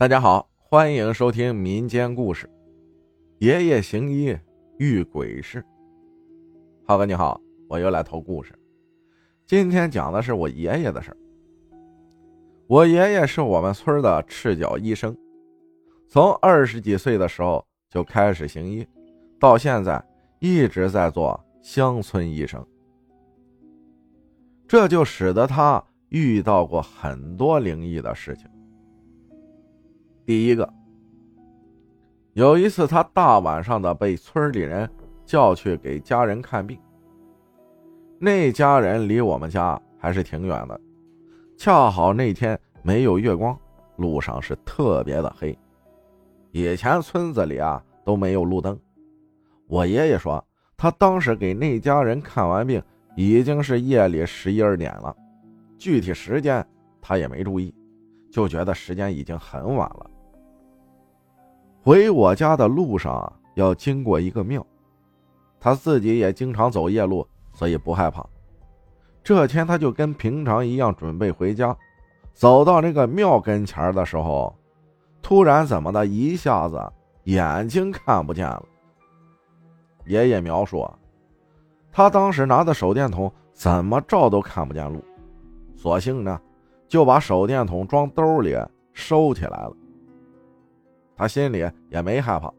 大家好，欢迎收听民间故事。爷爷行医遇鬼事。浩哥你好，我又来投故事。今天讲的是我爷爷的事我爷爷是我们村的赤脚医生，从二十几岁的时候就开始行医，到现在一直在做乡村医生。这就使得他遇到过很多灵异的事情。第一个，有一次他大晚上的被村里人叫去给家人看病。那家人离我们家还是挺远的，恰好那天没有月光，路上是特别的黑。以前村子里啊都没有路灯。我爷爷说，他当时给那家人看完病，已经是夜里十一二点了，具体时间他也没注意，就觉得时间已经很晚了。回我家的路上要经过一个庙，他自己也经常走夜路，所以不害怕。这天他就跟平常一样准备回家，走到那个庙跟前的时候，突然怎么的一下子眼睛看不见了。爷爷描述，他当时拿的手电筒怎么照都看不见路，索性呢就把手电筒装兜里收起来了。他心里也没害怕，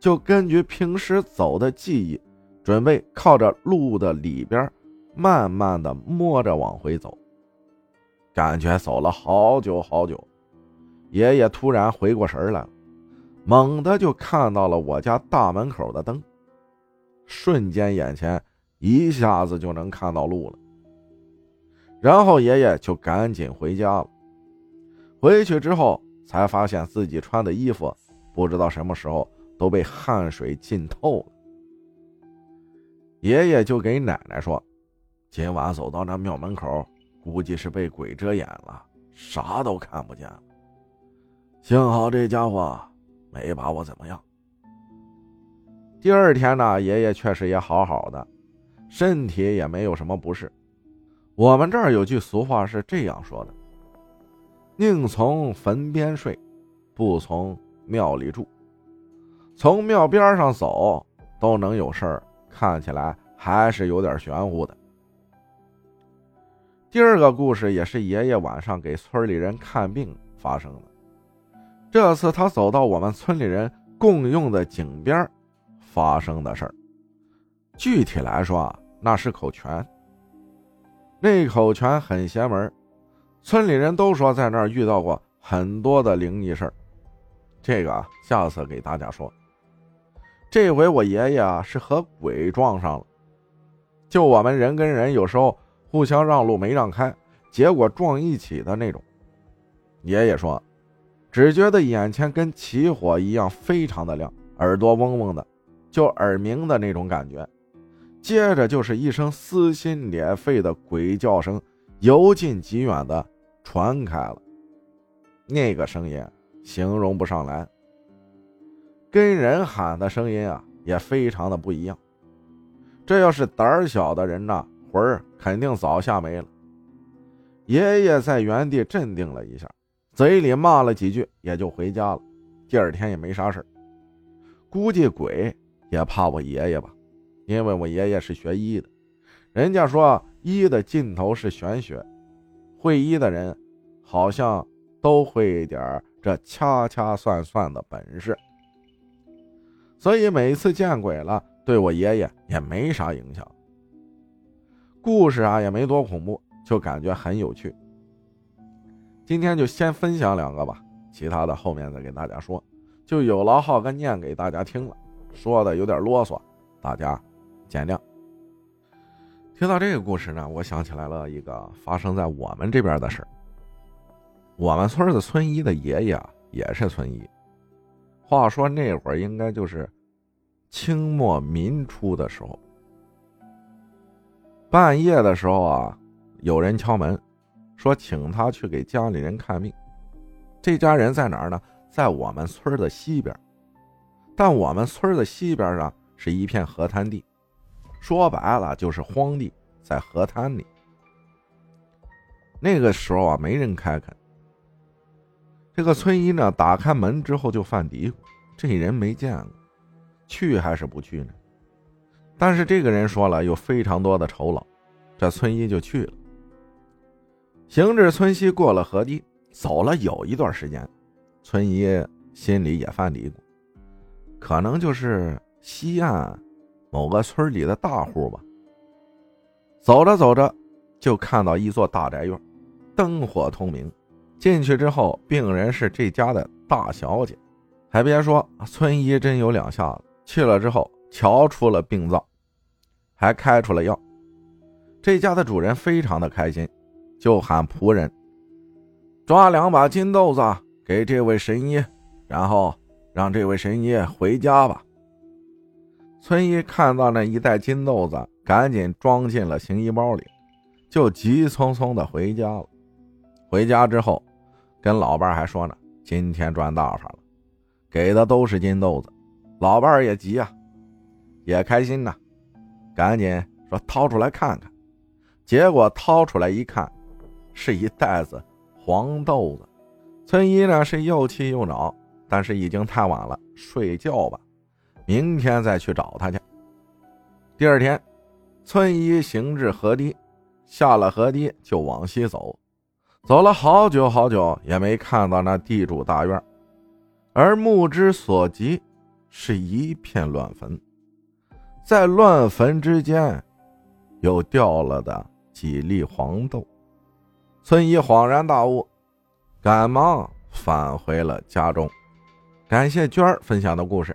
就根据平时走的记忆，准备靠着路的里边，慢慢的摸着往回走。感觉走了好久好久，爷爷突然回过神来了，猛地就看到了我家大门口的灯，瞬间眼前一下子就能看到路了。然后爷爷就赶紧回家了。回去之后。才发现自己穿的衣服，不知道什么时候都被汗水浸透了。爷爷就给奶奶说：“今晚走到那庙门口，估计是被鬼遮眼了，啥都看不见了。幸好这家伙没把我怎么样。”第二天呢，爷爷确实也好好的，身体也没有什么不适。我们这儿有句俗话是这样说的。宁从坟边睡，不从庙里住。从庙边上走都能有事儿，看起来还是有点玄乎的。第二个故事也是爷爷晚上给村里人看病发生的。这次他走到我们村里人共用的井边发生的事儿。具体来说啊，那是口泉。那口泉很邪门。村里人都说在那儿遇到过很多的灵异事儿，这个下次给大家说。这回我爷爷啊是和鬼撞上了，就我们人跟人有时候互相让路没让开，结果撞一起的那种。爷爷说，只觉得眼前跟起火一样，非常的亮，耳朵嗡嗡的，就耳鸣的那种感觉。接着就是一声撕心裂肺的鬼叫声，由近及远的。传开了，那个声音形容不上来，跟人喊的声音啊也非常的不一样。这要是胆小的人呐，魂儿肯定早吓没了。爷爷在原地镇定了一下，嘴里骂了几句，也就回家了。第二天也没啥事估计鬼也怕我爷爷吧，因为我爷爷是学医的，人家说医的尽头是玄学。会医的人，好像都会点这掐掐算算的本事，所以每次见鬼了，对我爷爷也没啥影响。故事啊也没多恐怖，就感觉很有趣。今天就先分享两个吧，其他的后面再给大家说。就有劳浩哥念给大家听了，说的有点啰嗦，大家见谅。听到这个故事呢，我想起来了一个发生在我们这边的事儿。我们村的村医的爷爷也是村医。话说那会儿应该就是清末民初的时候，半夜的时候啊，有人敲门，说请他去给家里人看病。这家人在哪儿呢？在我们村的西边，但我们村的西边上是一片河滩地。说白了就是荒地，在河滩里。那个时候啊，没人开垦。这个村医呢，打开门之后就犯嘀咕：这人没见过，去还是不去呢？但是这个人说了有非常多的酬劳，这村医就去了。行至村西，过了河堤，走了有一段时间，村医心里也犯嘀咕，可能就是西岸某个村里的大户吧。走着走着，就看到一座大宅院，灯火通明。进去之后，病人是这家的大小姐，还别说，村医真有两下子。去了之后，瞧出了病灶，还开出了药。这家的主人非常的开心，就喊仆人抓两把金豆子给这位神医，然后让这位神医回家吧。村医看到那一袋金豆子，赶紧装进了行医包里，就急匆匆的回家了。回家之后。跟老伴还说呢，今天赚大发了，给的都是金豆子，老伴也急呀，也开心呐，赶紧说掏出来看看，结果掏出来一看，是一袋子黄豆子。村医呢是又气又恼，但是已经太晚了，睡觉吧，明天再去找他去。第二天，村医行至河堤，下了河堤就往西走。走了好久好久，也没看到那地主大院，而目之所及是一片乱坟，在乱坟之间，有掉了的几粒黄豆。村医恍然大悟，赶忙返回了家中。感谢娟儿分享的故事，